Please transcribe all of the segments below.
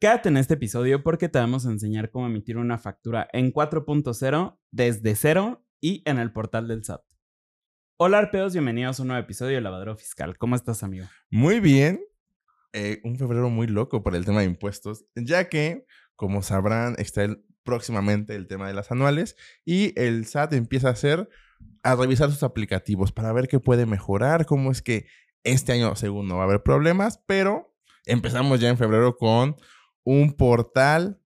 Quédate en este episodio porque te vamos a enseñar cómo emitir una factura en 4.0 desde cero y en el portal del SAT. Hola arpeos, bienvenidos a un nuevo episodio de Lavadero Fiscal. ¿Cómo estás, amigo? Muy bien. Eh, un febrero muy loco para el tema de impuestos, ya que, como sabrán, está próximamente el tema de las anuales y el SAT empieza a hacer, a revisar sus aplicativos para ver qué puede mejorar, cómo es que este año, según no va a haber problemas, pero empezamos ya en febrero con un portal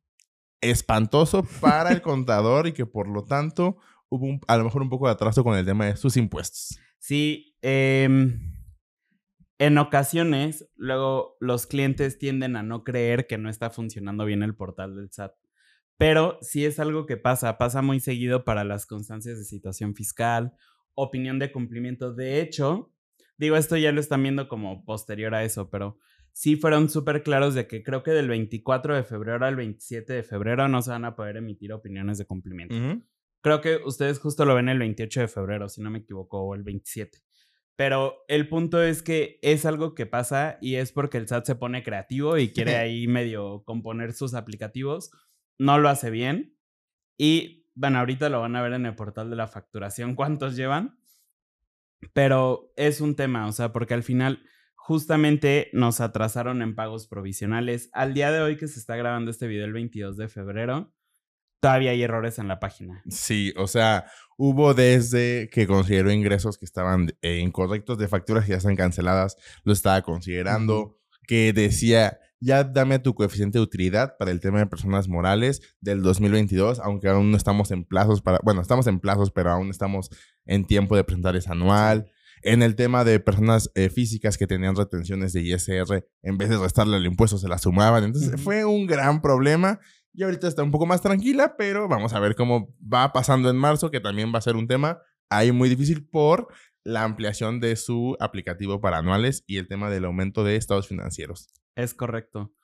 espantoso para el contador y que por lo tanto hubo a lo mejor un poco de atraso con el tema de sus impuestos. Sí, em, en ocasiones luego los clientes tienden a no creer que no está funcionando bien el portal del SAT. Pero sí es algo que pasa, pasa muy seguido para las constancias de situación fiscal, opinión de cumplimiento. De hecho, digo, esto ya lo están viendo como posterior a eso, pero sí fueron súper claros de que creo que del 24 de febrero al 27 de febrero no se van a poder emitir opiniones de cumplimiento. Creo que ustedes justo lo ven el 28 de febrero, si no me equivoco, o el 27. Pero el punto es que es algo que pasa y es porque el SAT se pone creativo y quiere ahí medio componer sus aplicativos. No lo hace bien. Y bueno, ahorita lo van a ver en el portal de la facturación cuántos llevan. Pero es un tema, o sea, porque al final justamente nos atrasaron en pagos provisionales. Al día de hoy que se está grabando este video el 22 de febrero, todavía hay errores en la página. Sí, o sea, hubo desde que consideró ingresos que estaban eh, incorrectos de facturas que ya están canceladas, lo estaba considerando, que decía, ya dame tu coeficiente de utilidad para el tema de personas morales del 2022, aunque aún no estamos en plazos para, bueno, estamos en plazos, pero aún estamos en tiempo de presentar ese anual. En el tema de personas eh, físicas que tenían retenciones de ISR, en vez de restarle el impuesto, se la sumaban. Entonces fue un gran problema. Y ahorita está un poco más tranquila, pero vamos a ver cómo va pasando en marzo, que también va a ser un tema ahí muy difícil por la ampliación de su aplicativo para anuales y el tema del aumento de estados financieros. Es correcto.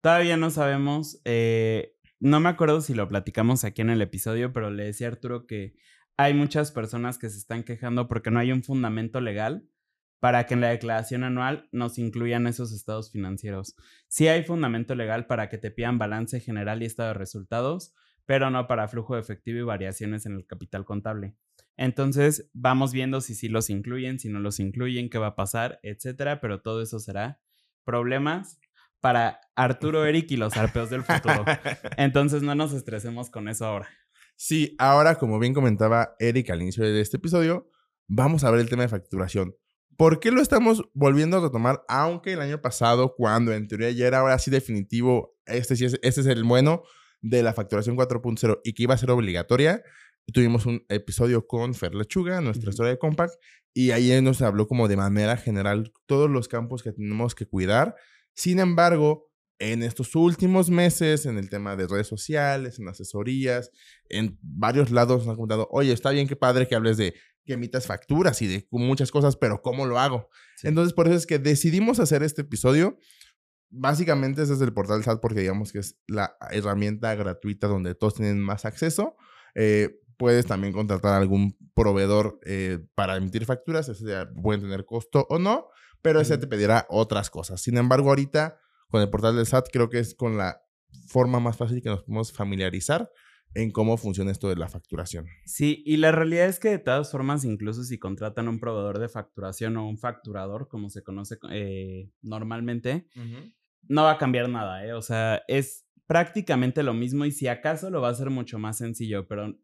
Todavía no sabemos, eh, no me acuerdo si lo platicamos aquí en el episodio, pero le decía a Arturo que hay muchas personas que se están quejando porque no hay un fundamento legal para que en la declaración anual nos incluyan esos estados financieros. Sí hay fundamento legal para que te pidan balance general y estado de resultados, pero no para flujo de efectivo y variaciones en el capital contable. Entonces, vamos viendo si sí los incluyen, si no los incluyen, qué va a pasar, etcétera, pero todo eso será problemas para Arturo, Eric y los arpeos del futuro. Entonces, no nos estresemos con eso ahora. Sí, ahora, como bien comentaba Eric al inicio de este episodio, vamos a ver el tema de facturación. ¿Por qué lo estamos volviendo a retomar? Aunque el año pasado, cuando en teoría ya era ahora sí definitivo, este, este es el bueno de la facturación 4.0 y que iba a ser obligatoria, tuvimos un episodio con Fer Lechuga, nuestra historia de Compact, y ahí nos habló como de manera general todos los campos que tenemos que cuidar. Sin embargo, en estos últimos meses, en el tema de redes sociales, en asesorías, en varios lados nos han comentado, oye, está bien, qué padre que hables de que emitas facturas y de muchas cosas, pero ¿cómo lo hago? Entonces, por eso es que decidimos hacer este episodio. Básicamente es desde el portal SAT porque digamos que es la herramienta gratuita donde todos tienen más acceso. Eh, puedes también contratar a algún proveedor eh, para emitir facturas, ese pueden tener costo o no, pero ese te pedirá otras cosas. Sin embargo, ahorita con el portal del SAT, creo que es con la forma más fácil que nos podemos familiarizar en cómo funciona esto de la facturación. Sí, y la realidad es que de todas formas, incluso si contratan un proveedor de facturación o un facturador, como se conoce eh, normalmente, no va a cambiar nada, ¿eh? O sea, es prácticamente lo mismo y si acaso lo va a hacer mucho más sencillo, pero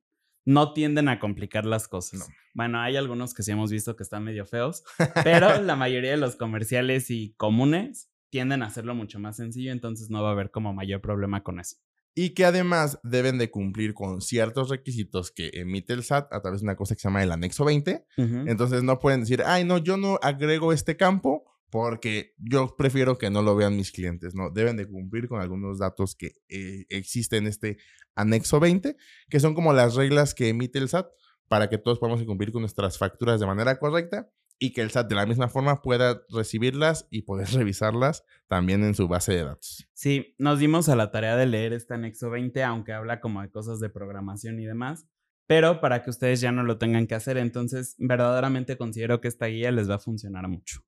no tienden a complicar las cosas. Bueno, hay algunos que sí hemos visto que están medio feos, pero la mayoría de los comerciales y comunes tienden a hacerlo mucho más sencillo, entonces no va a haber como mayor problema con eso. Y que además deben de cumplir con ciertos requisitos que emite el SAT a través de una cosa que se llama el anexo 20. Entonces no pueden decir, ay, no, yo no agrego este campo porque yo prefiero que no lo vean mis clientes, ¿no? Deben de cumplir con algunos datos que eh, existen en este anexo 20, que son como las reglas que emite el SAT para que todos podamos cumplir con nuestras facturas de manera correcta y que el SAT de la misma forma pueda recibirlas y poder revisarlas también en su base de datos. Sí, nos dimos a la tarea de leer este anexo 20, aunque habla como de cosas de programación y demás, pero para que ustedes ya no lo tengan que hacer, entonces verdaderamente considero que esta guía les va a funcionar mucho.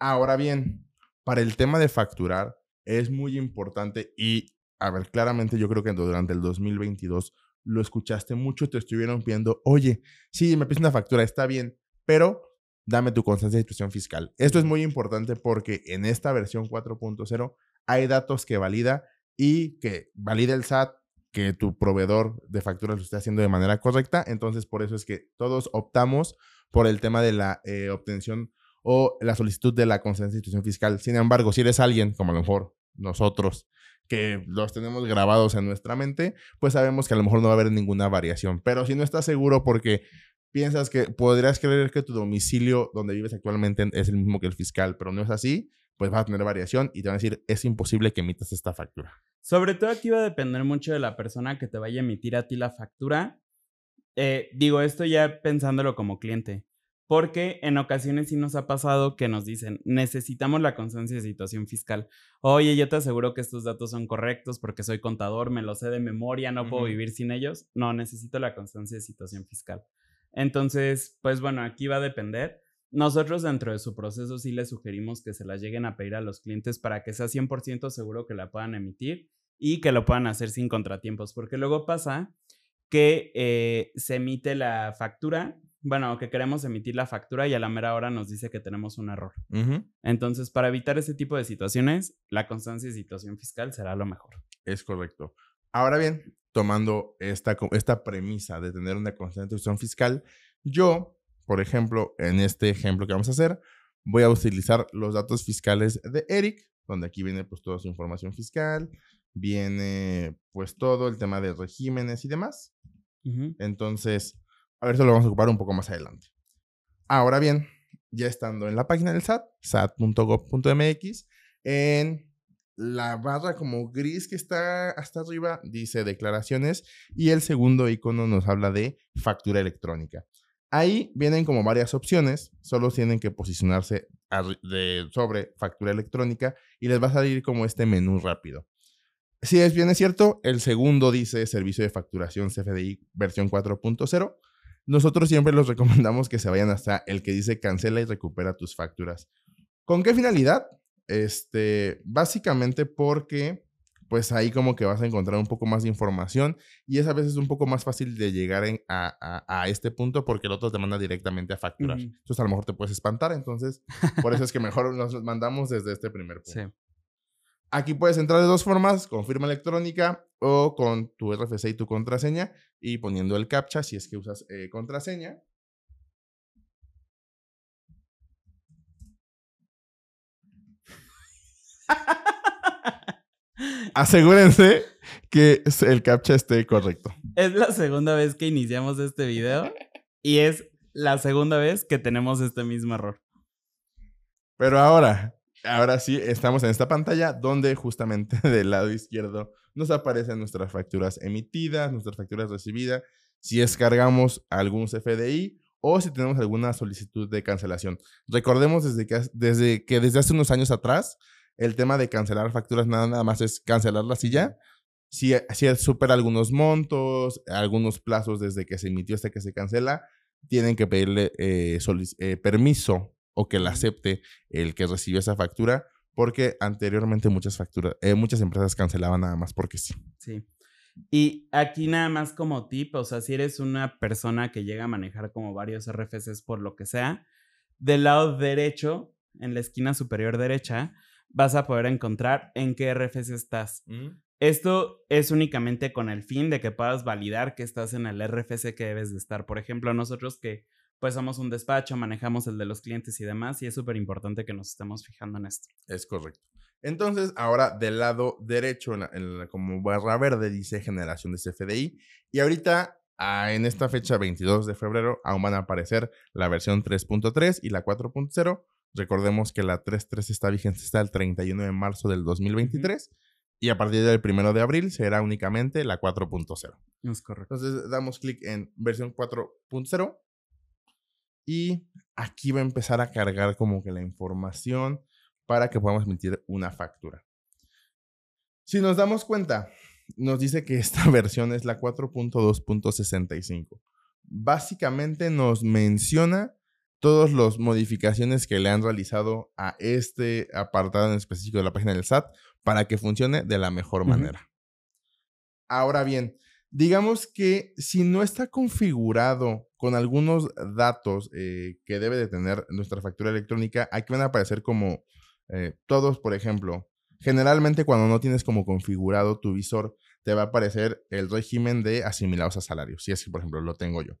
Ahora bien, para el tema de facturar, es muy importante y, a ver, claramente yo creo que durante el 2022 lo escuchaste mucho, te estuvieron pidiendo, oye, sí, me pides una factura, está bien, pero dame tu constancia de situación fiscal. Esto es muy importante porque en esta versión 4.0 hay datos que valida y que valida el SAT que tu proveedor de facturas lo esté haciendo de manera correcta. Entonces, por eso es que todos optamos por el tema de la eh, obtención o la solicitud de la constancia de situación fiscal. Sin embargo, si eres alguien, como a lo mejor nosotros, que los tenemos grabados en nuestra mente, pues sabemos que a lo mejor no va a haber ninguna variación. Pero si no estás seguro porque piensas que podrías creer que tu domicilio donde vives actualmente es el mismo que el fiscal, pero no es así, pues vas a tener variación y te van a decir, es imposible que emitas esta factura. Sobre todo aquí va a depender mucho de la persona que te vaya a emitir a ti la factura. Eh, digo esto ya pensándolo como cliente, porque en ocasiones sí nos ha pasado que nos dicen, necesitamos la constancia de situación fiscal. Oye, yo te aseguro que estos datos son correctos porque soy contador, me lo sé de memoria, no puedo vivir sin ellos. No, necesito la constancia de situación fiscal. Entonces, pues bueno, aquí va a depender. Nosotros dentro de su proceso sí les sugerimos que se la lleguen a pedir a los clientes para que sea 100% seguro que la puedan emitir y que lo puedan hacer sin contratiempos, porque luego pasa que eh, se emite la factura, bueno, que queremos emitir la factura y a la mera hora nos dice que tenemos un error. Entonces, para evitar ese tipo de situaciones, la constancia de situación fiscal será lo mejor. Es correcto. Ahora bien, tomando esta, esta premisa de tener una constitución fiscal, yo, por ejemplo, en este ejemplo que vamos a hacer, voy a utilizar los datos fiscales de Eric, donde aquí viene pues toda su información fiscal, viene pues todo el tema de regímenes y demás. Entonces, a ver, eso lo vamos a ocupar un poco más adelante. Ahora bien, ya estando en la página del SAT, sat.gov.mx, en la barra como gris que está hasta arriba dice declaraciones y el segundo icono nos habla de factura electrónica. Ahí vienen como varias opciones, solo tienen que posicionarse sobre factura electrónica y les va a salir como este menú rápido. Si es bien es cierto, el segundo dice servicio de facturación CFDI versión 4.0. Nosotros siempre los recomendamos que se vayan hasta el que dice cancela y recupera tus facturas. ¿Con qué finalidad? Este, básicamente porque pues ahí como que vas a encontrar un poco más de información y es a veces un poco más fácil de llegar a, este punto porque el otro te manda directamente a facturar. Entonces a lo mejor te puedes espantar, entonces por eso es que mejor nos mandamos desde este primer punto. Aquí puedes entrar de dos formas, con firma electrónica o con tu RFC y tu contraseña y poniendo el captcha si es que usas eh, contraseña. Asegúrense que el captcha esté correcto. Es la segunda vez que iniciamos este video y es la segunda vez que tenemos este mismo error. Pero ahora, ahora sí, estamos en esta pantalla donde justamente del lado izquierdo nos aparecen nuestras facturas emitidas, nuestras facturas recibidas, si descargamos algún CFDI o si tenemos alguna solicitud de cancelación. Recordemos desde que, desde que desde hace unos años atrás el tema de cancelar facturas nada, más es cancelarlas y ya. Si, si supera algunos montos, algunos plazos desde que se emitió hasta que se cancela, tienen que pedirle eh, eh, permiso o que la acepte el que recibió esa factura, porque anteriormente muchas facturas, eh, muchas empresas cancelaban nada más porque sí. Sí. Y aquí nada más como tip, o sea, si eres una persona que llega a manejar como varios RFCs por lo que sea, del lado derecho, en la esquina superior derecha, vas a poder encontrar en qué RFC estás. Mm. Esto es únicamente con el fin de que puedas validar que estás en el RFC que debes de estar. Por ejemplo, nosotros que pues somos un despacho, manejamos el de los clientes y demás, y es súper importante que nos estemos fijando en esto. Es correcto. Entonces, ahora del lado derecho, en como barra verde, dice generación de CFDI. Y ahorita, ah, en esta fecha 22 de febrero, aún van a aparecer la versión 3.3 y la 4.0 Recordemos que la 3.3 está vigente hasta el 31 de marzo del 2023 y a partir del 1 de abril será únicamente la 4.0. Es correcto. Entonces damos clic en versión 4.0 y aquí va a empezar a cargar como que la información para que podamos emitir una factura. Si nos damos cuenta, nos dice que esta versión es la 4.2.65. Básicamente nos menciona todas las modificaciones que le han realizado a este apartado en específico de la página del SAT para que funcione de la mejor manera. Ahora bien, digamos que si no está configurado con algunos datos eh, que debe de tener nuestra factura electrónica, aquí van a aparecer como eh, todos, por ejemplo, generalmente cuando no tienes como configurado tu visor, te va a aparecer el régimen de asimilados a salarios. Si es que, por ejemplo, lo tengo yo.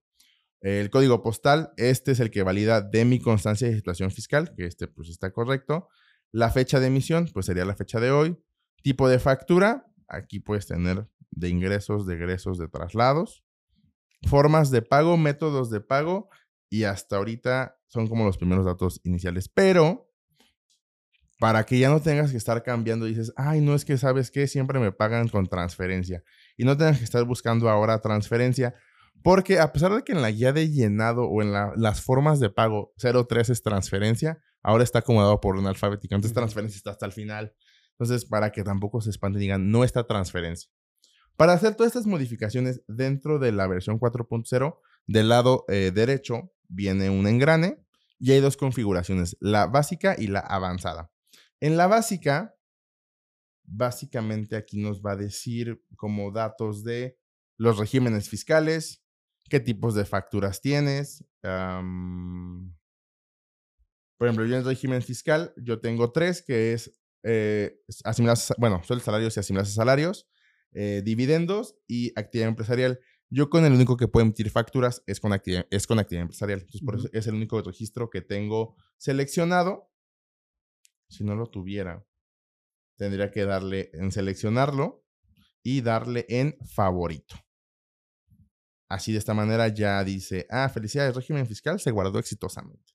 El código postal, este es el que valida de mi constancia de situación fiscal, que este pues está correcto. La fecha de emisión, pues sería la fecha de hoy. Tipo de factura, aquí puedes tener de ingresos, de egresos, de traslados. Formas de pago, métodos de pago y hasta ahorita son como los primeros datos iniciales. Pero para que ya no tengas que estar cambiando, dices, ay, no es que sabes que siempre me pagan con transferencia y no tengas que estar buscando ahora transferencia. Porque a pesar de que en la guía de llenado o en las formas de pago 03 es transferencia, ahora está acomodado por un alfabético. Entonces transferencia está hasta el final. Entonces, para que tampoco se espanten y digan, no está transferencia. Para hacer todas estas modificaciones dentro de la versión 4.0, del lado eh, derecho viene un engrane y hay dos configuraciones, la básica y la avanzada. En la básica, básicamente aquí nos va a decir como datos de los regímenes fiscales, qué tipos de facturas tienes. por ejemplo, yo en el régimen fiscal, yo tengo tres, que es eh, asimilados, bueno, son salarios y asimilados a salarios, eh, dividendos y actividad empresarial. Yo con el único que puedo emitir facturas es con actividad, es con actividad empresarial. Entonces, por eso es el único registro que tengo seleccionado. Si no lo tuviera, tendría que darle en seleccionarlo y darle en favorito. Así de esta manera ya dice, ah, felicidades, régimen fiscal se guardó exitosamente.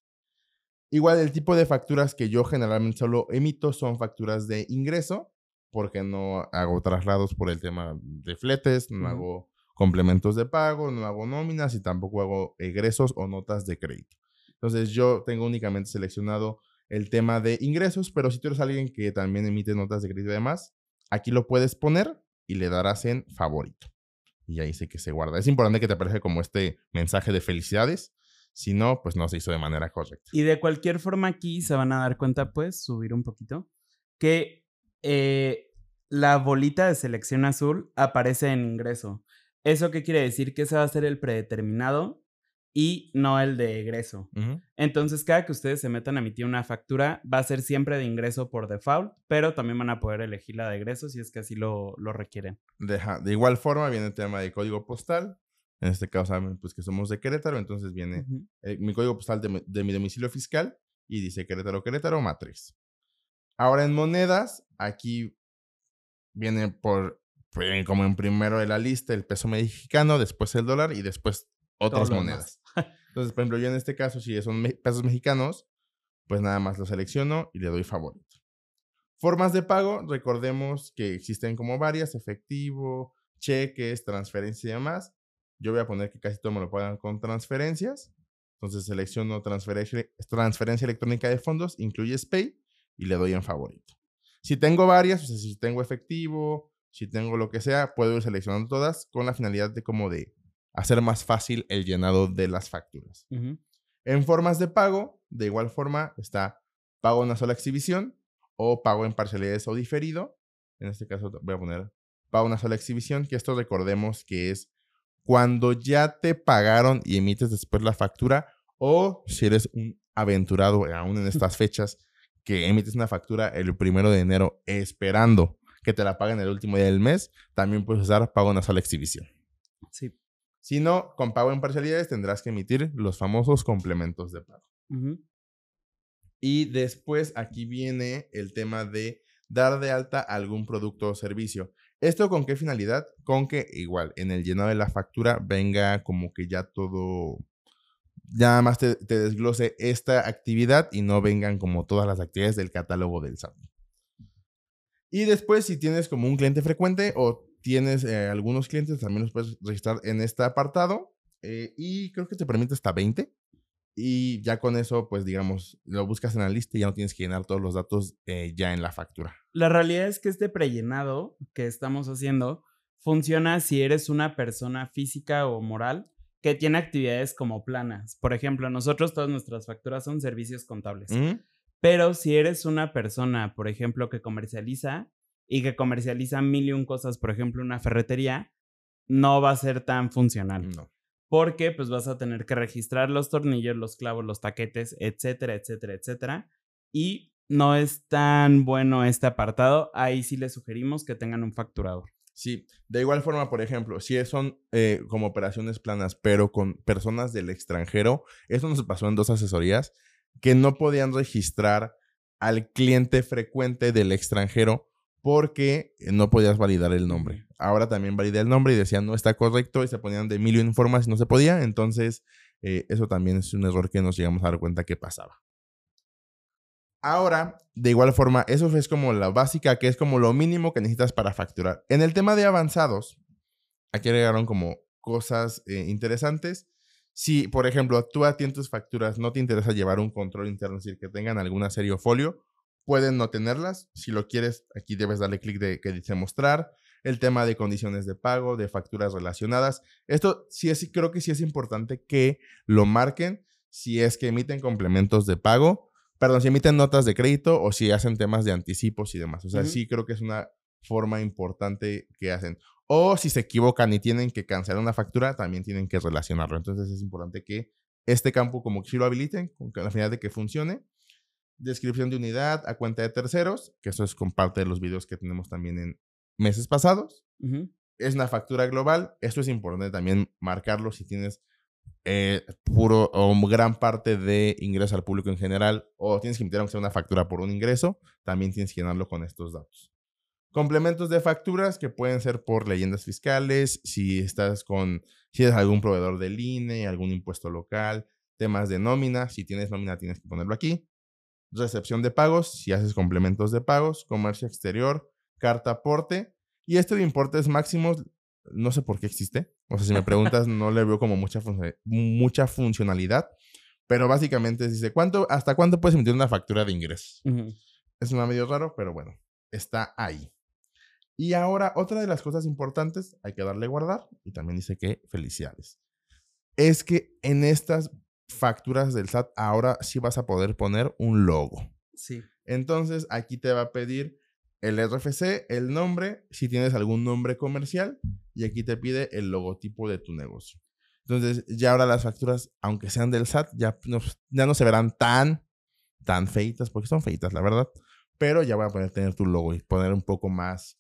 Igual el tipo de facturas que yo generalmente solo emito son facturas de ingreso porque no hago traslados por el tema de fletes, no hago complementos de pago, no hago nóminas y tampoco hago egresos o notas de crédito. Entonces yo tengo únicamente seleccionado el tema de ingresos, pero si tú eres alguien que también emite notas de crédito y demás, aquí lo puedes poner y le darás en favorito. Y ahí sé que se guarda. Es importante que te aparezca como este mensaje de felicidades. Si no, pues no se hizo de manera correcta. Y de cualquier forma aquí se van a dar cuenta, pues, subir un poquito, que eh, la bolita de selección azul aparece en ingreso. ¿Eso qué quiere decir? Que ese va a ser el predeterminado y no el de egreso. Entonces, cada que ustedes se metan a emitir una factura, va a ser siempre de ingreso por default, pero también van a poder elegir la de egreso si es que así lo, requieren. de igual forma, viene el tema de código postal. En este caso, saben pues que somos de Querétaro, entonces viene eh, mi código postal de, de, mi domicilio fiscal y dice Querétaro, Querétaro, matriz. Ahora en monedas, aquí viene por, pues, como en primero de la lista el peso mexicano, después el dólar y después otras monedas. Entonces, por ejemplo, yo en este caso, si son pesos mexicanos, pues nada más lo selecciono y le doy favorito. Formas de pago, recordemos que existen como varias, efectivo, cheques, transferencias y demás. Yo voy a poner que casi todo me lo pagan con transferencias. Entonces selecciono transferencia, transferencia electrónica de fondos, incluye SPAY y le doy en favorito. Si tengo varias, o sea, si tengo efectivo, si tengo lo que sea, puedo ir seleccionando todas con la finalidad de como de hacer más fácil el llenado de las facturas. En formas de pago, de igual forma, está pago en una sola exhibición o pago en parcialidades o diferido. En este caso voy a poner pago en una sola exhibición, que esto recordemos que es cuando ya te pagaron y emites después la factura o si eres un aventurado aún en estas fechas que emites una factura el primero de enero esperando que te la paguen el último día del mes, también puedes usar pago en una sola exhibición. Sí. Si no, con pago en parcialidades tendrás que emitir los famosos complementos de pago. Y después aquí viene el tema de dar de alta algún producto o servicio. ¿Esto con qué finalidad? Con que igual en el llenado de la factura venga como que ya todo, ya más te, te desglose esta actividad y no vengan como todas las actividades del catálogo del SAT. Y después si tienes como un cliente frecuente o tienes eh, algunos clientes, también los puedes registrar en este apartado. Eh, y creo que te permite hasta 20. Y ya con eso, pues digamos, lo buscas en la lista y ya no tienes que llenar todos los datos eh, ya en la factura. La realidad es que este prellenado que estamos haciendo funciona si eres una persona física o moral que tiene actividades como planas. Por ejemplo, nosotros todas nuestras facturas son servicios contables. Ujú. Pero si eres una persona, por ejemplo, que comercializa y que comercializa mil y un cosas, por ejemplo, una ferretería, no va a ser tan funcional. No. Porque pues vas a tener que registrar los tornillos, los clavos, los taquetes, etcétera, etcétera, etcétera. Y no es tan bueno este apartado. Ahí sí les sugerimos que tengan un facturador. Sí, de igual forma, por ejemplo, si son eh, como operaciones planas, pero con personas del extranjero, eso nos pasó en dos asesorías, que no podían registrar al cliente frecuente del extranjero porque no podías validar el nombre. Ahora también validé el nombre y decían no está correcto y se ponían de mil y un formas y no se podía. Entonces, eh, eso también es un error que nos llegamos a dar cuenta que pasaba. Ahora, de igual forma, eso es como la básica, que es como lo mínimo que necesitas para facturar. En el tema de avanzados, aquí agregaron como cosas eh, interesantes. Si, por ejemplo, tú a ti en tus facturas no te interesa llevar un control interno, es decir, que tengan alguna serie o folio, pueden no tenerlas. Si lo quieres, aquí debes darle clic de que dice mostrar. El tema de condiciones de pago, de facturas relacionadas. Esto sí es, creo que sí es importante que lo marquen si es que emiten complementos de pago, perdón, si emiten notas de crédito o si hacen temas de anticipos y demás. O sea, sí creo que es una forma importante que hacen. O si se equivocan y tienen que cancelar una factura, también tienen que relacionarlo. Entonces es importante que este campo como que sí lo habiliten con la finalidad de que funcione. Descripción de unidad a cuenta de terceros, que eso es con parte de los videos que tenemos también en meses pasados. Es una factura global. Esto es importante también marcarlo si tienes eh, puro o gran parte de ingreso al público en general o tienes que emitir aunque sea una factura por un ingreso, también tienes que llenarlo con estos datos. Complementos de facturas que pueden ser por leyendas fiscales, si estás con, si eres algún proveedor del INE, algún impuesto local, temas de nómina, si tienes nómina tienes que ponerlo aquí. Recepción de pagos, si haces complementos de pagos, comercio exterior, carta aporte. Y este de importes máximos, no sé por qué existe. O sea, si me preguntas, no le veo como mucha, mucha funcionalidad. Pero básicamente dice, ¿cuánto, ¿hasta cuánto puedes emitir una factura de ingresos? Es una medio raro, pero bueno, está ahí. Y ahora, otra de las cosas importantes, hay que darle guardar. Y también dice que felicidades. Es que en estas facturas del SAT ahora sí vas a poder poner un logo. Sí. Entonces, aquí te va a pedir el RFC, el nombre, si tienes algún nombre comercial, y aquí te pide el logotipo de tu negocio. Entonces, ya ahora las facturas, aunque sean del SAT, ya no, ya no se verán tan, tan feitas, porque son feitas, la verdad. Pero ya voy a poder tener tu logo y poner un poco más,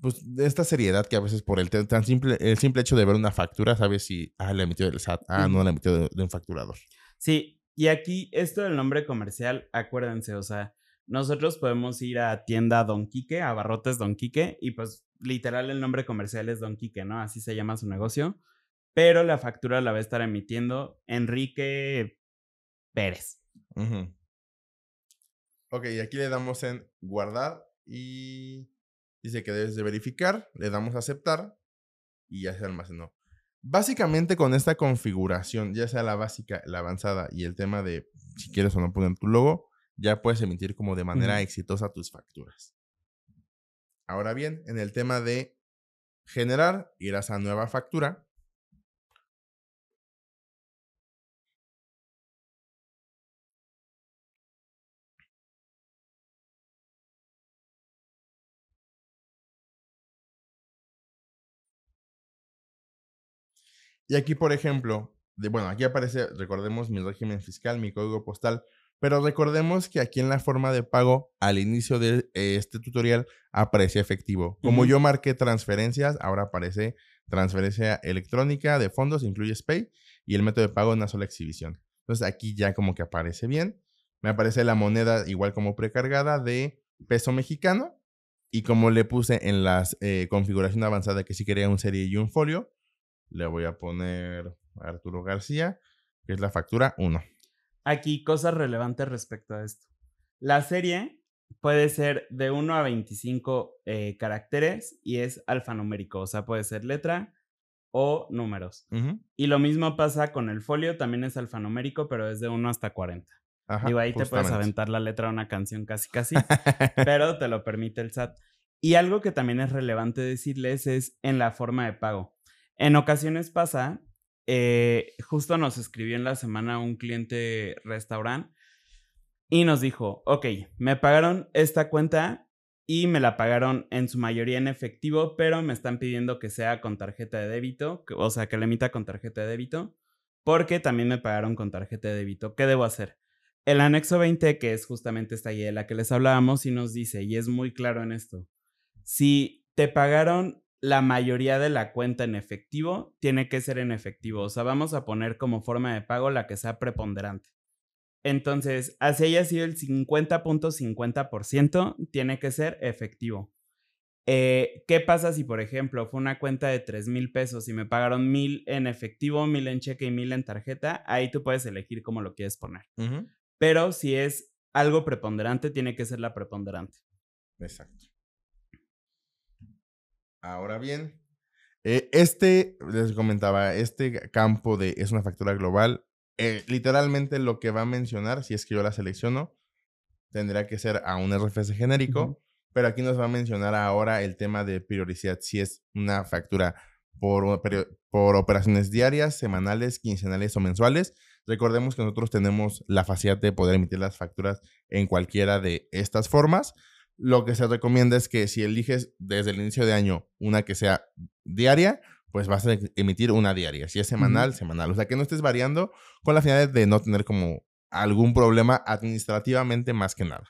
pues, de esta seriedad que a veces por el tan simple, el simple hecho de ver una factura, sabes si, ah, la emitió del SAT, ah, no la emitió de, de un facturador. Sí, y aquí esto del nombre comercial, acuérdense, o sea, nosotros podemos ir a tienda Don Quique, a Barrotes Don Quique, y pues literal el nombre comercial es Don Quique, ¿no? Así se llama su negocio, pero la factura la va a estar emitiendo Enrique Pérez. Ujú. Ok, y aquí le damos en guardar y dice que debes de verificar, le damos a aceptar y ya se almacenó. Básicamente con esta configuración, ya sea la básica, la avanzada y el tema de si quieres o no poner tu logo, ya puedes emitir como de manera exitosa tus facturas. Ahora bien, en el tema de generar, irás a nueva factura. Y aquí, por ejemplo, de, bueno, aquí aparece, recordemos mi régimen fiscal, mi código postal, pero recordemos que aquí en la forma de pago, al inicio de eh, este tutorial, aparece efectivo. Como yo marqué transferencias, ahora aparece transferencia electrónica de fondos, incluye SPAY, y el método de pago en una sola exhibición. Entonces aquí ya como que aparece bien. Me aparece la moneda igual como precargada de peso mexicano. Y como le puse en la configuración avanzada que sí quería un serie y un folio, le voy a poner Arturo García, que es la factura 1. Aquí cosas relevantes respecto a esto. La serie puede ser de 1 a 25 eh, caracteres y es alfanumérico, o sea, puede ser letra o números. Y lo mismo pasa con el folio, también es alfanumérico, pero es de 1 hasta 40. Ajá, Digo, ahí te puedes aventar la letra de una canción casi casi, pero te lo permite el SAT. Y algo que también es relevante decirles es en la forma de pago. En ocasiones pasa eh, justo nos escribió en la semana un cliente restaurante y nos dijo, ok, me pagaron esta cuenta y me la pagaron en su mayoría en efectivo, pero me están pidiendo que sea con tarjeta de débito, o sea, que la emita con tarjeta de débito, porque también me pagaron con tarjeta de débito. ¿Qué debo hacer? El anexo 20, que es justamente esta guía de la que les hablábamos, y nos dice, y es muy claro en esto, si te pagaron la mayoría de la cuenta en efectivo, tiene que ser en efectivo. O sea, vamos a poner como forma de pago la que sea preponderante. Entonces, así haya sido el 50.50%, tiene que ser efectivo. Eh, ¿Qué pasa si, por ejemplo, fue una cuenta de 3 mil pesos y me pagaron mil en efectivo, mil en cheque y mil en tarjeta? Ahí tú puedes elegir cómo lo quieres poner. Pero si es algo preponderante, tiene que ser la preponderante. Exacto. Ahora bien, eh, este, les comentaba, este campo de es una factura global, eh, literalmente lo que va a mencionar, si es que yo la selecciono, tendría que ser a un RFC genérico, pero aquí nos va a mencionar ahora el tema de prioridad, si es una factura por, por operaciones diarias, semanales, quincenales o mensuales. Recordemos que nosotros tenemos la facilidad de poder emitir las facturas en cualquiera de estas formas. Lo que se recomienda es que si eliges desde el inicio de año una que sea diaria, pues vas a emitir una diaria. Si es semanal, semanal. O sea, que no estés variando con la finalidad de no tener como algún problema administrativamente más que nada.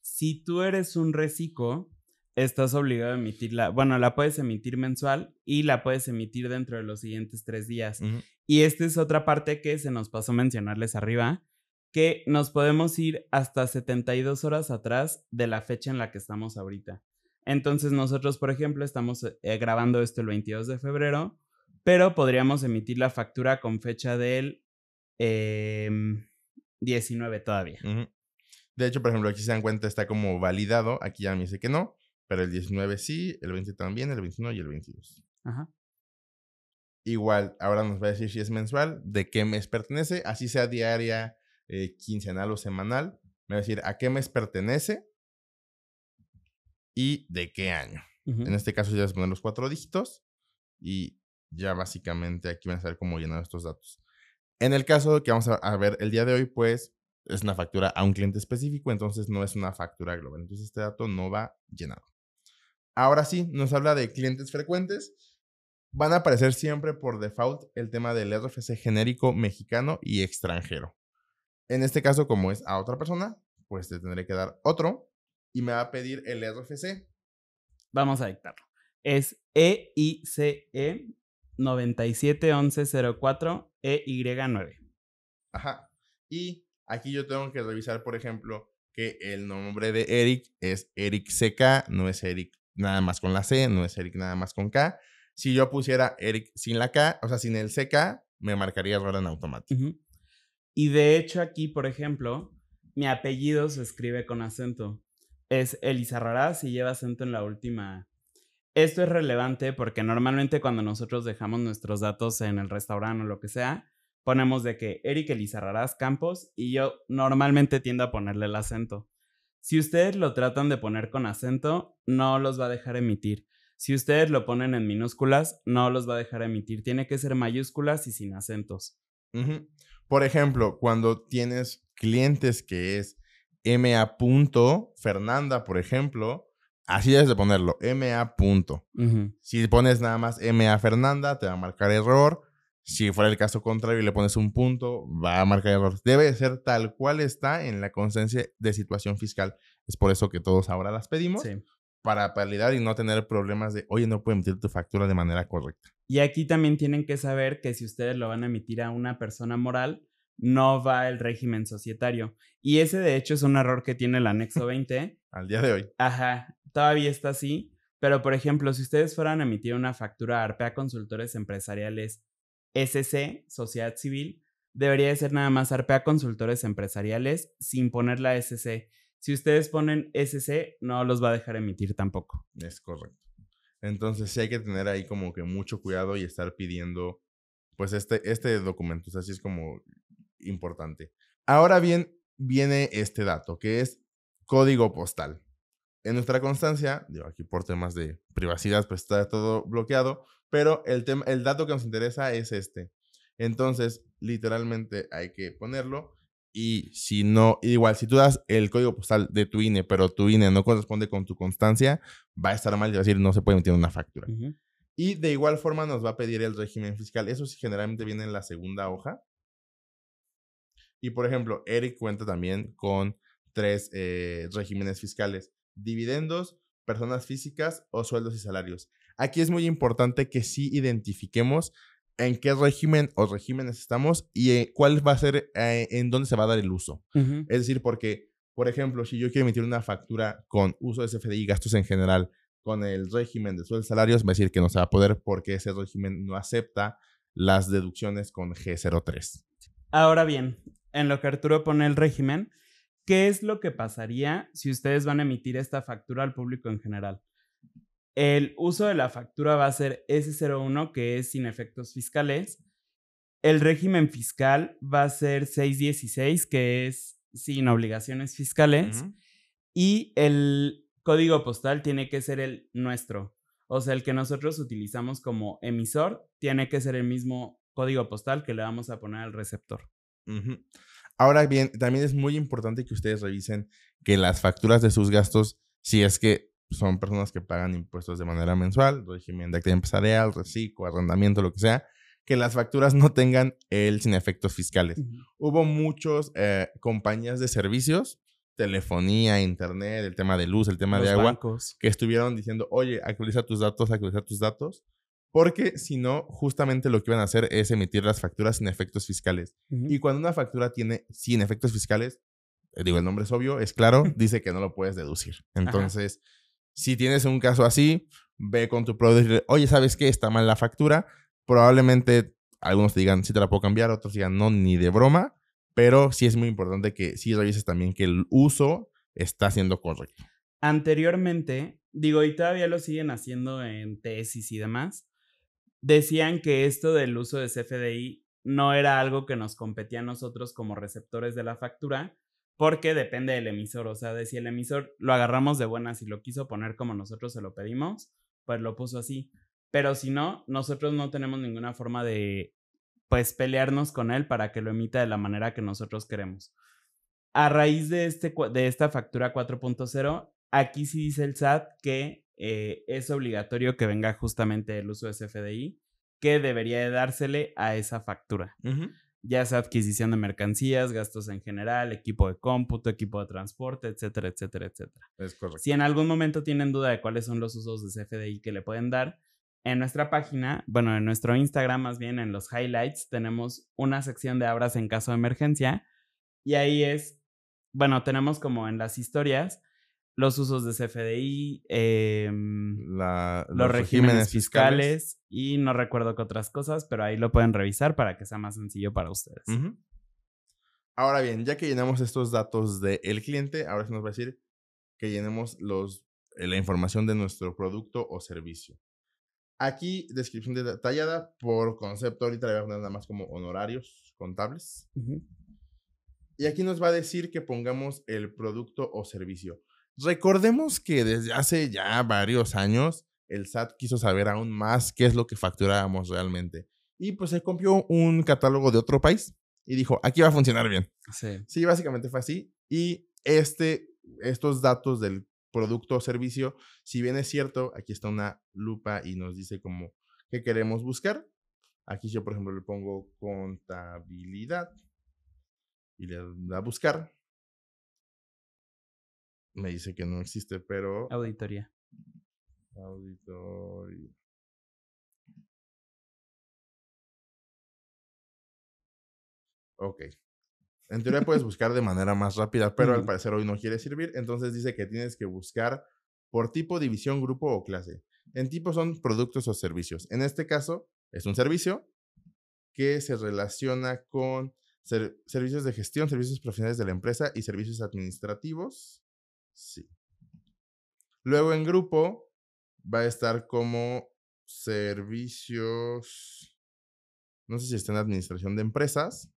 Si tú eres un reciclo, estás obligado a emitirla. Bueno, la puedes emitir mensual y la puedes emitir dentro de los siguientes tres días. Y esta es otra parte que se nos pasó mencionarles arriba, que nos podemos ir hasta 72 horas atrás de la fecha en la que estamos ahorita. Entonces nosotros, por ejemplo, estamos eh, grabando esto el 22 de febrero, pero podríamos emitir la factura con fecha del 19 em, todavía. De hecho, por ejemplo, aquí se dan cuenta, está como validado. Aquí ya me dice que no, pero el 19 sí, el 20 también, el 21 y el 22. Ajá. Igual, ahora nos va a decir si es mensual, de qué mes pertenece, así sea diaria, eh, quincenal o semanal. Me va a decir a qué mes pertenece y de qué año. En este caso ya a poner los cuatro dígitos y ya básicamente aquí van a saber cómo llenar estos datos. En el caso que vamos a, ver el día de hoy, pues es una factura a un cliente específico, entonces no es una factura global. Entonces este dato no va llenado. Ahora sí, nos habla de clientes frecuentes. Van a aparecer siempre por default el tema del RFC genérico mexicano y extranjero. En este caso, como es a otra persona, pues te tendré que dar otro y me va a pedir el RFC. Vamos a dictarlo. Es EICE 971104 EY9. Ajá. Y aquí yo tengo que revisar, por ejemplo, que el nombre de Eric es Eric CK, no es Eric nada más con la C, no es Eric nada más con K. Si yo pusiera Eric sin la K, o sea, sin el CK, me marcaría error en automático. Y de hecho aquí, por ejemplo, mi apellido se escribe con acento. Es Elizarrarás y lleva acento en la última. Esto es relevante porque normalmente cuando nosotros dejamos nuestros datos en el restaurante o lo que sea, ponemos de que Eric Elizarrarás Campos y yo normalmente tiendo a ponerle el acento. Si ustedes lo tratan de poner con acento, no los va a dejar emitir. Si ustedes lo ponen en minúsculas, no los va a dejar emitir. Tiene que ser mayúsculas y sin acentos. Por ejemplo, cuando tienes clientes que es MA. Fernanda, por ejemplo, así debes de ponerlo, MA. Si pones nada más MA Fernanda, te va a marcar error. Si fuera el caso contrario y le pones un punto, va a marcar error. Debe ser tal cual está en la constancia de situación fiscal. Es por eso que todos ahora las pedimos. Para validar y no tener problemas de, oye, no puedo emitir tu factura de manera correcta. Y aquí también tienen que saber que si ustedes lo van a emitir a una persona moral, no va el régimen societario. Y ese de hecho es un error que tiene el anexo 20. Al día de hoy. Ajá, todavía está así. Pero, por ejemplo, si ustedes fueran a emitir una factura a ARPA Consultores Empresariales SC, Sociedad Civil, debería de ser nada más ARPA Consultores Empresariales sin poner la SC. Si ustedes ponen SC, no los va a dejar emitir tampoco. Es correcto. Entonces sí hay que tener ahí como que mucho cuidado y estar pidiendo pues este, este documento. O sea, así es como importante. Ahora bien, viene este dato que es código postal. En nuestra constancia, digo aquí por temas de privacidad, pues está todo bloqueado, pero el, el dato que nos interesa es este. Entonces, literalmente hay que ponerlo. Y si no, igual, si tú das el código postal de tu INE, pero tu INE no corresponde con tu constancia, va a estar mal y va a decir no se puede emitir una factura. Y de igual forma nos va a pedir el régimen fiscal. Eso sí, generalmente viene en la segunda hoja. Y por ejemplo, Eric cuenta también con tres eh, regímenes fiscales. Dividendos, personas físicas o sueldos y salarios. Aquí es muy importante que sí identifiquemos en qué régimen o regímenes estamos y eh, cuál va a ser, eh, en dónde se va a dar el uso. Es decir, porque, por ejemplo, si yo quiero emitir una factura con uso de CFDI y gastos en general con el régimen de sueldos y salarios, va a decir que no se va a poder porque ese régimen no acepta las deducciones con G03. Ahora bien, en lo que Arturo pone el régimen, ¿qué es lo que pasaría si ustedes van a emitir esta factura al público en general? El uso de la factura va a ser S01, que es sin efectos fiscales. El régimen fiscal va a ser 616, que es sin obligaciones fiscales. Y el código postal tiene que ser el nuestro. O sea, el que nosotros utilizamos como emisor tiene que ser el mismo código postal que le vamos a poner al receptor. Ahora bien, también es muy importante que ustedes revisen que las facturas de sus gastos, si es que son personas que pagan impuestos de manera mensual, régimen de actividad empresarial, reciclo, arrendamiento, lo que sea, que las facturas no tengan el sin efectos fiscales. Hubo muchas eh, compañías de servicios, telefonía, internet, el tema de luz, el tema de agua, que estuvieron diciendo, oye, actualiza tus datos, actualiza tus datos, porque si no, justamente lo que iban a hacer es emitir las facturas sin efectos fiscales. Y cuando una factura tiene sin efectos fiscales, digo, el nombre es obvio, es claro, dice que no lo puedes deducir. Entonces, si tienes un caso así, ve con tu proveedor oye, ¿sabes qué? Está mal la factura. Probablemente algunos te digan, sí te la puedo cambiar, otros digan, no, ni de broma. Pero sí es muy importante que sí revises también que el uso está siendo correcto. Anteriormente, digo, y todavía lo siguen haciendo en tesis y demás, decían que esto del uso de CFDI no era algo que nos competía a nosotros como receptores de la factura, porque depende del emisor, o sea, de si el emisor lo agarramos de buenas y lo quiso poner como nosotros se lo pedimos, pues lo puso así. Pero si no, nosotros no tenemos ninguna forma de, pues, pelearnos con él para que lo emita de la manera que nosotros queremos. A raíz de, este, de esta factura 4.0, aquí sí dice el SAT que eh, es obligatorio que venga justamente el uso de CFDI, que debería de dársele a esa factura ya sea adquisición de mercancías, gastos en general, equipo de cómputo, equipo de transporte, etcétera, etcétera, etcétera. Es correcto. Si en algún momento tienen duda de cuáles son los usos de CFDI que le pueden dar, en nuestra página, bueno, en nuestro Instagram más bien, en los highlights, tenemos una sección de abras en caso de emergencia y ahí es, bueno, tenemos como en las historias los usos de CFDI, em, los, regímenes, fiscales, y no recuerdo qué otras cosas, pero ahí lo pueden revisar para que sea más sencillo para ustedes. Ahora bien, ya que llenamos estos datos del cliente, ahora se nos va a decir que llenemos los, eh, la información de nuestro producto o servicio. Aquí, descripción detallada por concepto, ahorita le voy a poner nada más como honorarios contables. Y aquí nos va a decir que pongamos el producto o servicio. Recordemos que desde hace ya varios años el SAT quiso saber aún más qué es lo que facturábamos realmente. Y pues se copió un catálogo de otro país y dijo, aquí va a funcionar bien. Sí. Sí, básicamente fue así. Y este, estos datos del producto o servicio, si bien es cierto, aquí está una lupa y nos dice como qué queremos buscar. Aquí yo, por ejemplo, le pongo contabilidad y le da a buscar me dice que no existe, pero. Auditoría. Auditoría. Ok. En teoría puedes buscar de manera más rápida, pero al parecer hoy no quiere servir. Entonces dice que tienes que buscar por tipo, división, grupo o clase. En tipo son productos o servicios. En este caso es un servicio que se relaciona con servicios de gestión, servicios profesionales de la empresa y servicios administrativos. Sí. Luego en grupo va a estar como servicios, no sé si está en administración de empresas.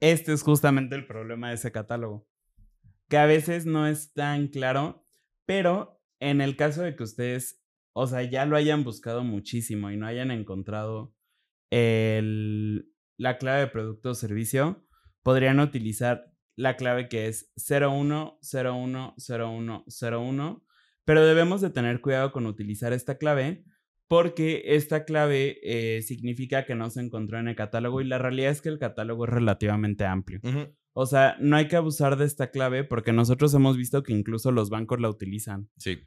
Este es justamente el problema de ese catálogo, que a veces no es tan claro, pero en el caso de que ustedes o sea, ya lo hayan buscado muchísimo y no hayan encontrado el, la clave de producto o servicio, podrían utilizar la clave que es 01010101, pero debemos de tener cuidado con utilizar esta clave porque esta clave eh, significa que no se encontró en el catálogo y la realidad es que el catálogo es relativamente amplio. O sea, no hay que abusar de esta clave porque nosotros hemos visto que incluso los bancos la utilizan. Sí.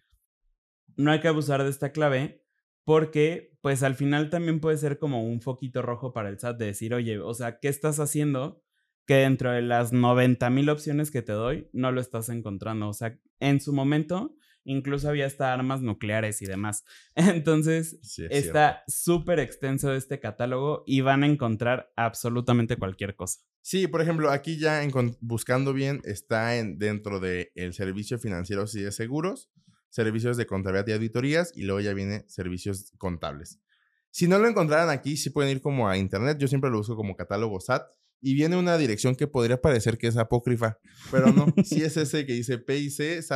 No hay que abusar de esta clave porque pues al final también puede ser como un foquito rojo para el SAT de decir, oye, o sea, ¿qué estás haciendo? Que dentro de las 90 mil opciones que te doy, no lo estás encontrando. O sea, en su momento, incluso había hasta armas nucleares y demás. Entonces, está súper extenso este catálogo y van a encontrar absolutamente cualquier cosa. Sí, por ejemplo, aquí ya buscando bien está en, dentro del el servicio financiero y de seguros, servicios de contabilidad y auditorías y luego ya viene servicios contables. Si no lo encontraran aquí, sí pueden ir como a internet. Yo siempre lo uso como catálogo SAT y viene una dirección que podría parecer que es apócrifa, pero no, sí es ese que dice pic.sat.gov.mx.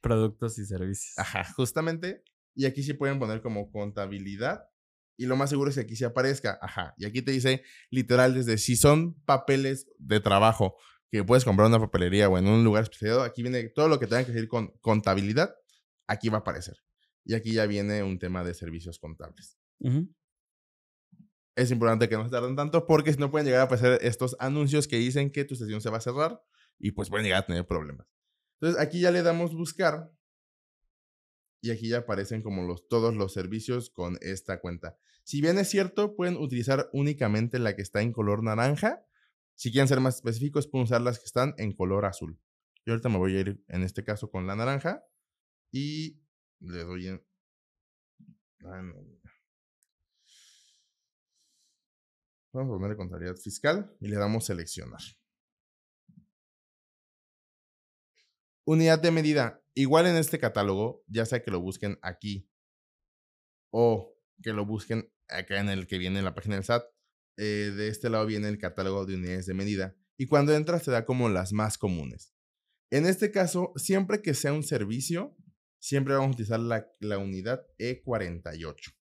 Productos y servicios. Ajá, justamente. Y aquí sí pueden poner como contabilidad y lo más seguro es que aquí se aparezca. Ajá. Y aquí te dice literal desde si son papeles de trabajo que puedes comprar en una papelería o en un lugar especializado, aquí viene todo lo que tenga que decir con contabilidad, aquí va a aparecer. Y aquí ya viene un tema de servicios contables. Es importante que no se tarden tanto porque si no pueden llegar a aparecer estos anuncios que dicen que tu sesión se va a cerrar y pues pueden llegar a tener problemas. Entonces aquí ya le damos buscar y aquí ya aparecen como los, todos los servicios con esta cuenta. Si bien es cierto, pueden utilizar únicamente la que está en color naranja. Si quieren ser más específicos, pueden usar las que están en color azul. Yo ahorita me voy a ir en este caso con la naranja y le doy en... Ah, Vamos a ponerle contabilidad fiscal y le damos seleccionar. Unidad de medida. Igual en este catálogo, ya sea que lo busquen aquí o que lo busquen acá en el que viene en la página del SAT, eh, de este lado viene el catálogo de unidades de medida. Y cuando entras te da como las más comunes. En este caso, siempre que sea un servicio, siempre vamos a utilizar la, la unidad E48.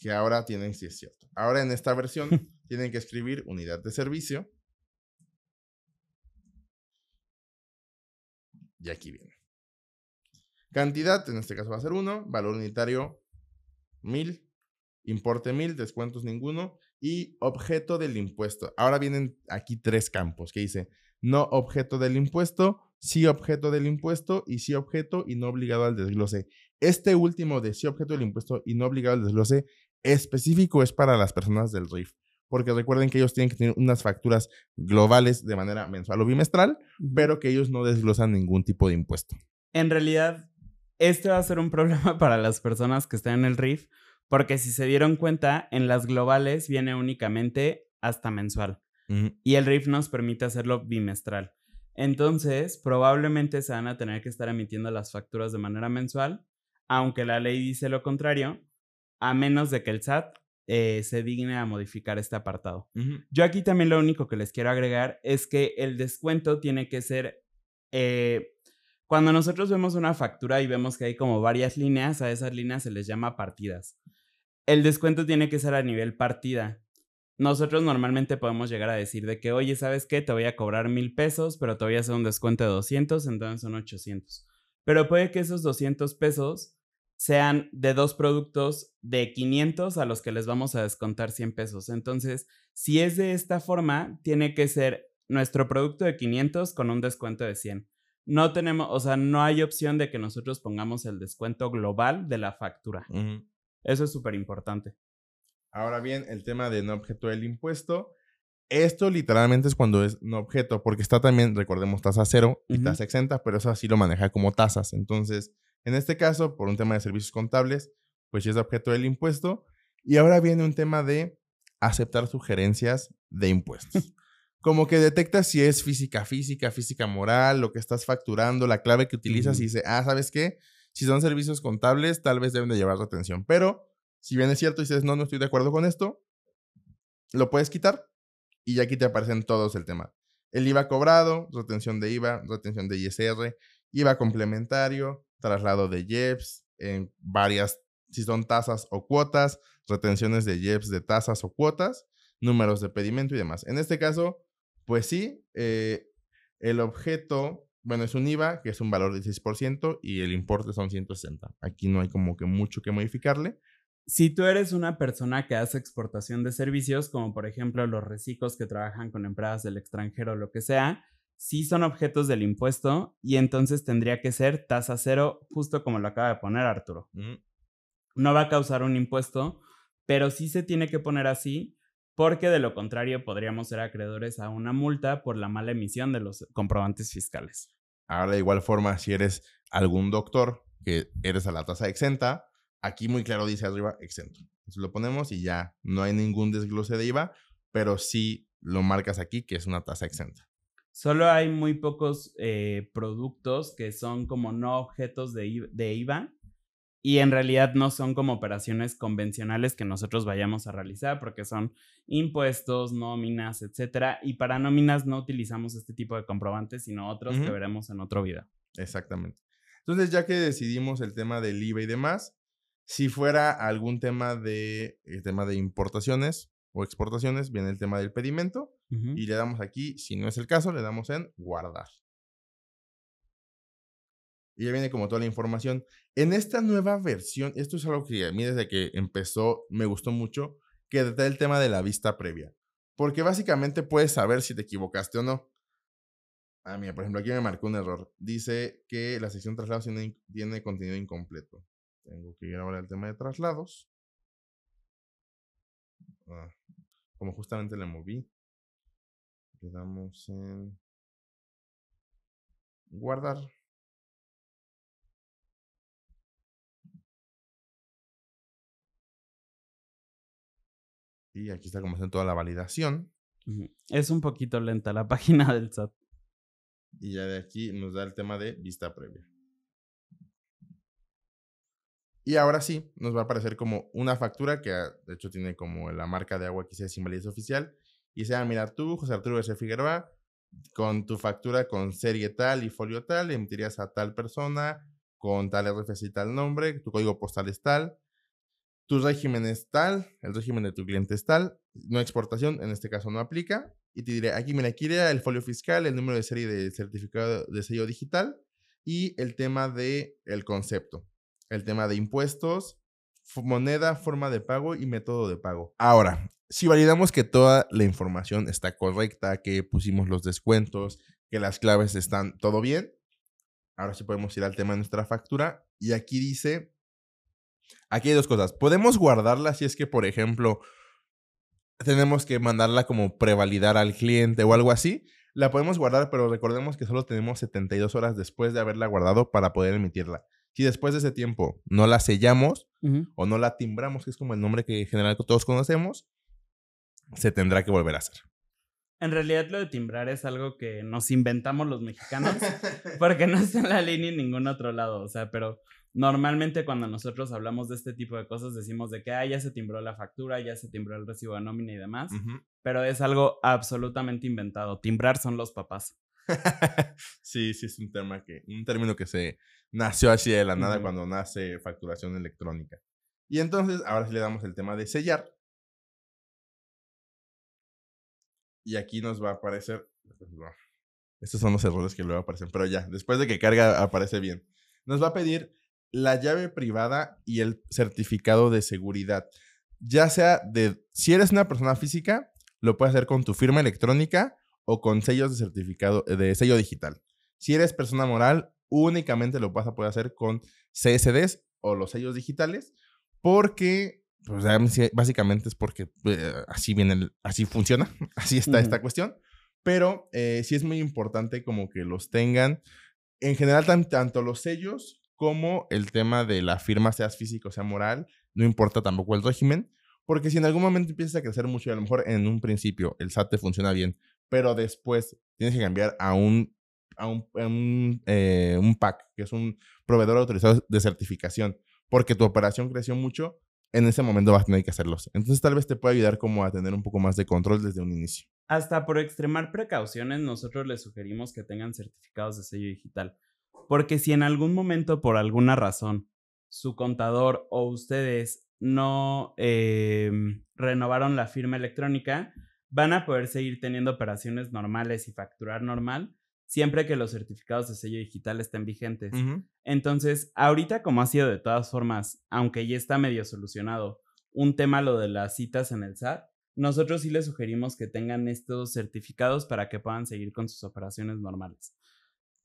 Que ahora tienen, sí es cierto. Ahora en esta versión tienen que escribir unidad de servicio Y aquí viene. Cantidad, en este caso va a ser 1. Valor unitario, 1000. Importe 1000, descuentos ninguno. Y objeto del impuesto. Ahora vienen aquí tres campos que dice no objeto del impuesto, sí objeto del impuesto y sí objeto y no obligado al desglose. Este último de sí objeto del impuesto y no obligado al desglose específico es para las personas del RIF porque recuerden que ellos tienen que tener unas facturas globales de manera mensual o bimestral, pero que ellos no desglosan ningún tipo de impuesto. En realidad, este va a ser un problema para las personas que están en el RIF, porque si se dieron cuenta, en las globales viene únicamente hasta mensual. Y el RIF nos permite hacerlo bimestral. Entonces, probablemente se van a tener que estar emitiendo las facturas de manera mensual, aunque la ley dice lo contrario, a menos de que el SAT eh, se digne a modificar este apartado. Yo aquí también lo único que les quiero agregar es que el descuento tiene que ser... Eh, cuando nosotros vemos una factura y vemos que hay como varias líneas, a esas líneas se les llama partidas. El descuento tiene que ser a nivel partida. Nosotros normalmente podemos llegar a decir de que, oye, ¿sabes qué? Te voy a cobrar mil pesos, pero te voy a hacer un descuento de 200, entonces son 800. Pero puede que esos 200 pesos sean de dos productos de 500 a los que les vamos a descontar 100 pesos. Entonces, si es de esta forma, tiene que ser nuestro producto de 500 con un descuento de 100. No tenemos, o sea, no hay opción de que nosotros pongamos el descuento global de la factura. Eso es súper importante. Ahora bien, el tema de no objeto del impuesto. Esto literalmente es cuando es no objeto, porque está también, recordemos, tasa cero y tasa exenta, pero eso así lo maneja como tasas. Entonces, en este caso, por un tema de servicios contables, pues es objeto del impuesto. Y ahora viene un tema de aceptar sugerencias de impuestos. Como que detecta si es física física, física moral, lo que estás facturando, la clave que utilizas y dice, ah, ¿sabes qué? Si son servicios contables, tal vez deben de llevar tu atención. Pero si bien es cierto y dices, no, no estoy de acuerdo con esto, lo puedes quitar y ya aquí te aparecen todos el tema. El IVA cobrado, retención de IVA, retención de ISR, IVA complementario, traslado de JEPs, en varias, si son tasas o cuotas, retenciones de JEPs de tasas o cuotas, números de pedimento y demás. En este caso, pues sí, eh, el objeto, bueno, es un IVA, que es un valor del 6%, y el importe son 160. Aquí no hay como que mucho que modificarle. Si tú eres una persona que hace exportación de servicios, como por ejemplo los reciclos que trabajan con empresas del extranjero o lo que sea, sí son objetos del impuesto y entonces tendría que ser tasa cero, justo como lo acaba de poner Arturo. No va a causar un impuesto, pero sí se tiene que poner así porque de lo contrario podríamos ser acreedores a una multa por la mala emisión de los comprobantes fiscales. Ahora, de igual forma, si eres algún doctor que eres a la tasa exenta, aquí muy claro dice arriba exento. Entonces lo ponemos y ya no hay ningún desglose de IVA, pero sí lo marcas aquí que es una tasa exenta. Solo hay muy pocos eh, productos que son como no objetos de, de IVA y en realidad no son como operaciones convencionales que nosotros vayamos a realizar porque son impuestos, nóminas, etcétera. Y para nóminas no utilizamos este tipo de comprobantes, sino otros que veremos en otro video. Exactamente. Entonces, ya que decidimos el tema del IVA y demás, si fuera algún tema de, el tema de importaciones, o exportaciones, viene el tema del pedimento y le damos aquí, si no es el caso, le damos en guardar. Y ya viene como toda la información. En esta nueva versión, esto es algo que a mí desde que empezó me gustó mucho, que está el tema de la vista previa. Porque básicamente puedes saber si te equivocaste o no. Ah, mira, por ejemplo, aquí me marcó un error. Dice que la sección traslados tiene, tiene contenido incompleto. Tengo que ir ahora al tema de traslados. Ah, como justamente le moví. Le damos en guardar. Y aquí está como está toda la validación. Es un poquito lenta la página del SAT. Y ya de aquí nos da el tema de vista previa. Y ahora sí, nos va a aparecer como una factura que ah, de hecho tiene como la marca de agua que sin validez oficial. Y sea, mira, tú, José Arturo S. Figueroa, con tu factura con serie tal y folio tal, emitirías a tal persona con tal RFC y tal nombre, tu código postal es tal, tu régimen es tal, el régimen de tu cliente es tal, no exportación, en este caso no aplica. Y te diré, aquí, mira, aquí iría el folio fiscal, el número de serie de certificado de sello digital y el tema el concepto el tema de impuestos, moneda, forma de pago y método de pago. Ahora, si validamos que toda la información está correcta, que pusimos los descuentos, que las claves están todo bien, ahora sí podemos ir al tema de nuestra factura y aquí dice, aquí hay dos cosas. Podemos guardarla si es que, por ejemplo, tenemos que mandarla como prevalidar al cliente o algo así. La podemos guardar, pero recordemos que solo tenemos 72 horas después de haberla guardado para poder emitirla. Si después de ese tiempo no la sellamos o no la timbramos, que es como el nombre que en general todos conocemos, se tendrá que volver a hacer. En realidad lo de timbrar es algo que nos inventamos los mexicanos porque no está en la línea en ningún otro lado, o sea, pero normalmente cuando nosotros hablamos de este tipo de cosas decimos de que ah, ya se timbró la factura, ya se timbró el recibo de nómina y demás, pero es algo absolutamente inventado. Timbrar son los papás. sí, sí, es un tema que, un término que se nació así de la nada cuando nace facturación electrónica. Y entonces, ahora sí le damos el tema de sellar. Y aquí nos va a aparecer. Estos son los errores que luego aparecen, pero ya, después de que carga, aparece bien. Nos va a pedir la llave privada y el certificado de seguridad. Ya sea de, si eres una persona física, lo puedes hacer con tu firma electrónica o con sellos de certificado, de sello digital. Si eres persona moral, únicamente lo vas a poder hacer con CSDs o los sellos digitales, porque pues, básicamente es porque eh, así viene, así funciona, así está esta cuestión. Pero eh, sí es muy importante como que los tengan. En general, tanto los sellos como el tema de la firma, seas físico, sea moral, no importa tampoco el régimen, porque si en algún momento empiezas a crecer mucho y a lo mejor en un principio el SAT te funciona bien, pero después tienes que cambiar a un a un, eh, un, pack, que es un proveedor autorizado de certificación, porque tu operación creció mucho, en ese momento vas a tener que hacerlos. Entonces tal vez te pueda ayudar como a tener un poco más de control desde un inicio. Hasta por extremar precauciones, nosotros les sugerimos que tengan certificados de sello digital. porque si en algún momento, por alguna razón, su contador o ustedes no em, renovaron la firma electrónica, van a poder seguir teniendo operaciones normales y facturar normal siempre que los certificados de sello digital estén vigentes. Entonces, ahorita como ha sido de todas formas, aunque ya está medio solucionado, un tema lo de las citas en el SAT, nosotros sí les sugerimos que tengan estos certificados para que puedan seguir con sus operaciones normales.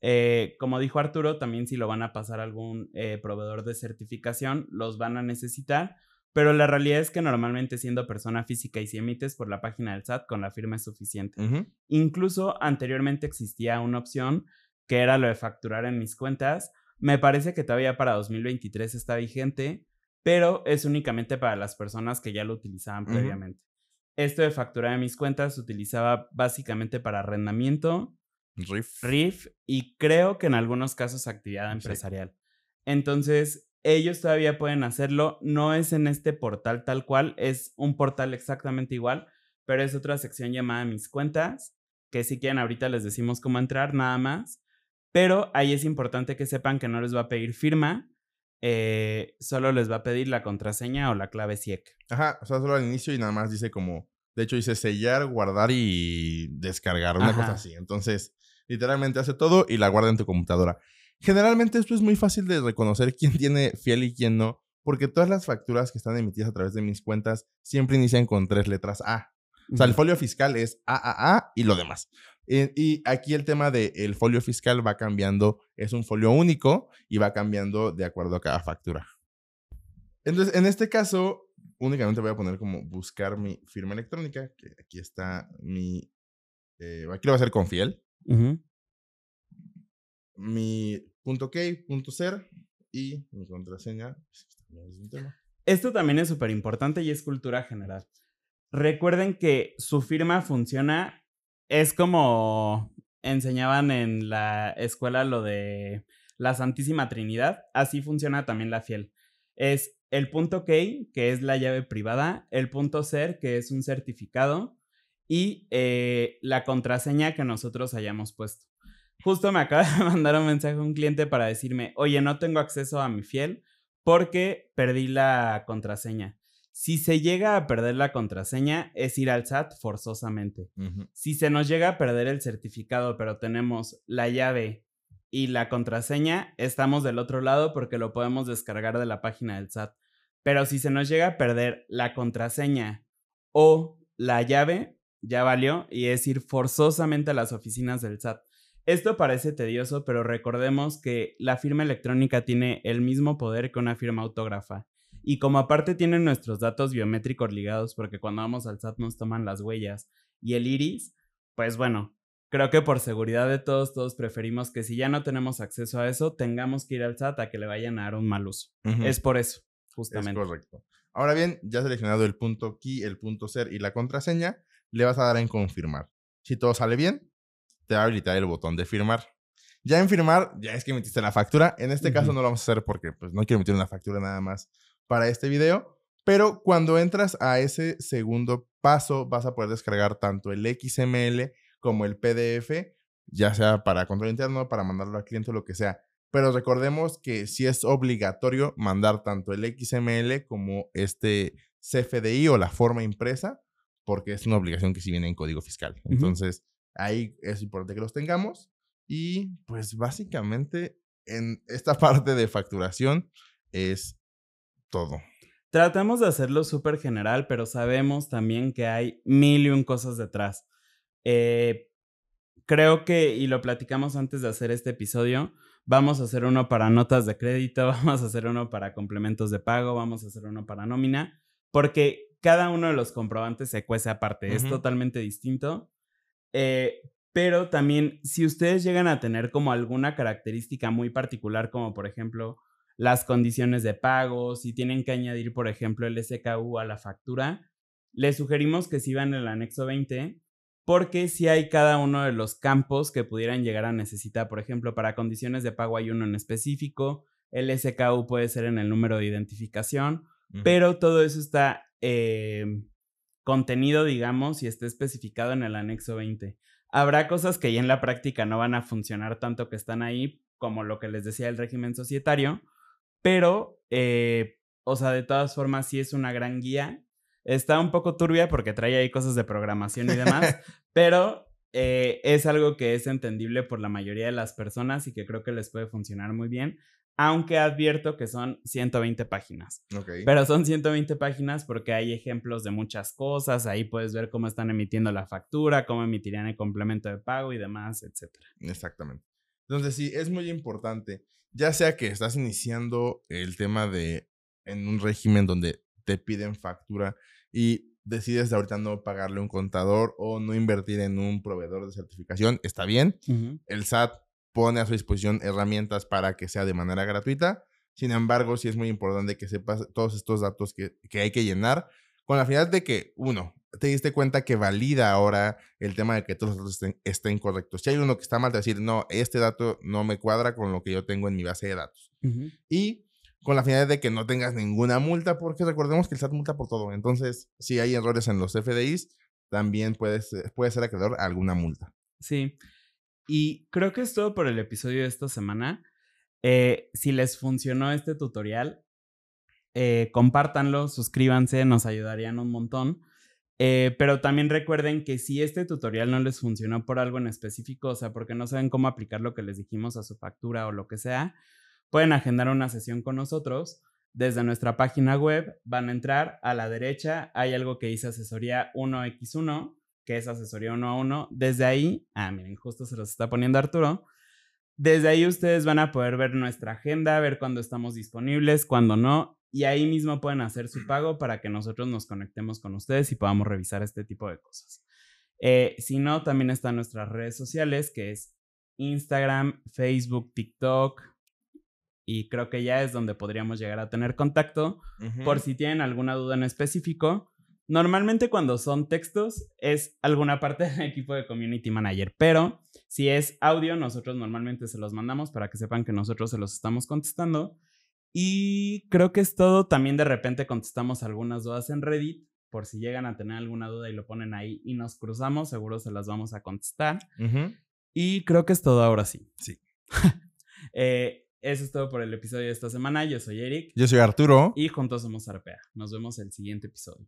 Eh, como dijo Arturo, también si lo van a pasar a algún eh, proveedor de certificación, los van a necesitar, pero la realidad es que normalmente siendo persona física y si emites por la página del SAT, con la firma es suficiente. Incluso anteriormente existía una opción que era lo de facturar en mis cuentas. Me parece que todavía para 2023 está vigente, pero es únicamente para las personas que ya lo utilizaban previamente. Esto de facturar en mis cuentas se utilizaba básicamente para arrendamiento, RIF. RIF y creo que en algunos casos actividad empresarial. Entonces, ellos todavía pueden hacerlo. No es en este portal tal cual, es un portal exactamente igual, pero es otra sección llamada Mis cuentas, que si quieren ahorita les decimos cómo entrar, nada más. Pero ahí es importante que sepan que no les va a pedir firma, eh, solo les va a pedir la contraseña o la clave SIEC. Ajá, o sea, solo al inicio y nada más dice como, de hecho dice sellar, guardar y descargar, una cosa así. Entonces, literalmente hace todo y la guarda en tu computadora. Generalmente esto es muy fácil de reconocer quién tiene fiel y quién no, porque todas las facturas que están emitidas a través de mis cuentas siempre inician con tres letras A. O sea, el folio fiscal es AAA y lo demás. Eh, y aquí el tema del folio fiscal va cambiando, es un folio único y va cambiando de acuerdo a cada factura. Entonces, en este caso, únicamente voy a poner como buscar mi firma electrónica, que aquí está mi... Eh, aquí lo voy a hacer con fiel mi punto key, punto ser y mi contraseña. Pues, Esto también es súper importante y es cultura general. Recuerden que su firma funciona, es como enseñaban en la escuela lo de la Santísima Trinidad, así funciona también la fiel. Es el punto key, que es la llave privada, el punto ser, que es un certificado, y eh, la contraseña que nosotros hayamos puesto. Justo me acaba de mandar un mensaje a un cliente para decirme, oye, no tengo acceso a mi fiel porque perdí la contraseña. Si se llega a perder la contraseña, es ir al SAT forzosamente. Si se nos llega a perder el certificado, pero tenemos la llave y la contraseña, estamos del otro lado porque lo podemos descargar de la página del SAT. Pero si se nos llega a perder la contraseña o la llave, ya valió y es ir forzosamente a las oficinas del SAT. Esto parece tedioso, pero recordemos que la firma electrónica tiene el mismo poder que una firma autógrafa. Y como aparte tienen nuestros datos biométricos ligados, porque cuando vamos al SAT nos toman las huellas y el iris, pues bueno, creo que por seguridad de todos, todos preferimos que si ya no tenemos acceso a eso, tengamos que ir al SAT a que le vayan a dar un mal uso. Es por eso, justamente. Es correcto. Ahora bien, ya seleccionado el punto key, el punto ser y la contraseña, le vas a dar en confirmar. Si todo sale bien, te va a habilitar el botón de firmar. Ya en firmar, ya es que emitiste la factura. En este caso no lo vamos a hacer porque pues, no quiero emitir una factura nada más para este video. Pero cuando entras a ese segundo paso, vas a poder descargar tanto el XML como el PDF, ya sea para control interno, para mandarlo al cliente o lo que sea. Pero recordemos que sí es obligatorio mandar tanto el XML como este CFDI o la forma impresa, porque es una obligación que sí viene en código fiscal. Entonces, Ahí es importante que los tengamos. Y pues básicamente en esta parte de facturación es todo. Tratamos de hacerlo súper general, pero sabemos también que hay mil y un cosas detrás. Eh, creo que, y lo platicamos antes de hacer este episodio, vamos a hacer uno para notas de crédito, vamos a hacer uno para complementos de pago, vamos a hacer uno para nómina, porque cada uno de los comprobantes se cuece aparte, es totalmente distinto. Eh, pero también, si ustedes llegan a tener como alguna característica muy particular, como por ejemplo las condiciones de pago, si tienen que añadir, por ejemplo, el SKU a la factura, les sugerimos que sigan el anexo 20, porque si hay cada uno de los campos que pudieran llegar a necesitar, por ejemplo, para condiciones de pago hay uno en específico, el SKU puede ser en el número de identificación, pero todo eso está em, contenido, digamos, y esté especificado en el anexo 20. Habrá cosas que ya en la práctica no van a funcionar tanto que están ahí, como lo que les decía el régimen societario, pero, eh, o sea, de todas formas sí es una gran guía. Está un poco turbia porque trae ahí cosas de programación y demás, pero eh, es algo que es entendible por la mayoría de las personas y que creo que les puede funcionar muy bien aunque advierto que son 120 páginas. Pero son 120 páginas porque hay ejemplos de muchas cosas, ahí puedes ver cómo están emitiendo la factura, cómo emitirían el complemento de pago y demás, etc. Exactamente. Entonces sí, es muy importante, ya sea que estás iniciando el tema de en un régimen donde te piden factura y decides de ahorita no pagarle un contador o no invertir en un proveedor de certificación, está bien. El SAT pone a su disposición herramientas para que sea de manera gratuita. Sin embargo, sí es muy importante que sepas todos estos datos que, hay que llenar con la finalidad de que, uno, te diste cuenta que valida ahora el tema de que todos los datos estén, correctos. Si hay uno que está mal, te decir, no, este dato no me cuadra con lo que yo tengo en mi base de datos. Y con la finalidad de que no tengas ninguna multa, porque recordemos que el SAT multa por todo. Entonces, si hay errores en los FDIs, también puedes, puede ser acreedor a alguna multa. Sí. Y creo que es todo por el episodio de esta semana. Eh, si les funcionó este tutorial, eh, compártanlo, suscríbanse, nos ayudarían un montón. Eh, pero también recuerden que si este tutorial no les funcionó por algo en específico, o sea, porque no saben cómo aplicar lo que les dijimos a su factura o lo que sea, pueden agendar una sesión con nosotros. Desde nuestra página web van a entrar a la derecha, hay algo que dice asesoría 1x1 que es asesoría uno a uno. Desde ahí, ah, miren, justo se los está poniendo Arturo. Desde ahí ustedes van a poder ver nuestra agenda, ver cuándo estamos disponibles, cuándo no, y ahí mismo pueden hacer su pago para que nosotros nos conectemos con ustedes y podamos revisar este tipo de cosas. Eh, si no, también están nuestras redes sociales, que es Instagram, Facebook, TikTok, y creo que ya es donde podríamos llegar a tener contacto. Por si tienen alguna duda en específico, Normalmente cuando son textos es alguna parte del equipo de Community Manager, pero si es audio, nosotros normalmente se los mandamos para que sepan que nosotros se los estamos contestando. Y creo que es todo. También de repente contestamos algunas dudas en Reddit. Por si llegan a tener alguna duda y lo ponen ahí y nos cruzamos, seguro se las vamos a contestar. Y creo que es todo ahora sí. Sí. eh, eso es todo por el episodio de esta semana. Yo soy Eric. Yo soy Arturo. Y juntos somos Arpea. Nos vemos el siguiente episodio.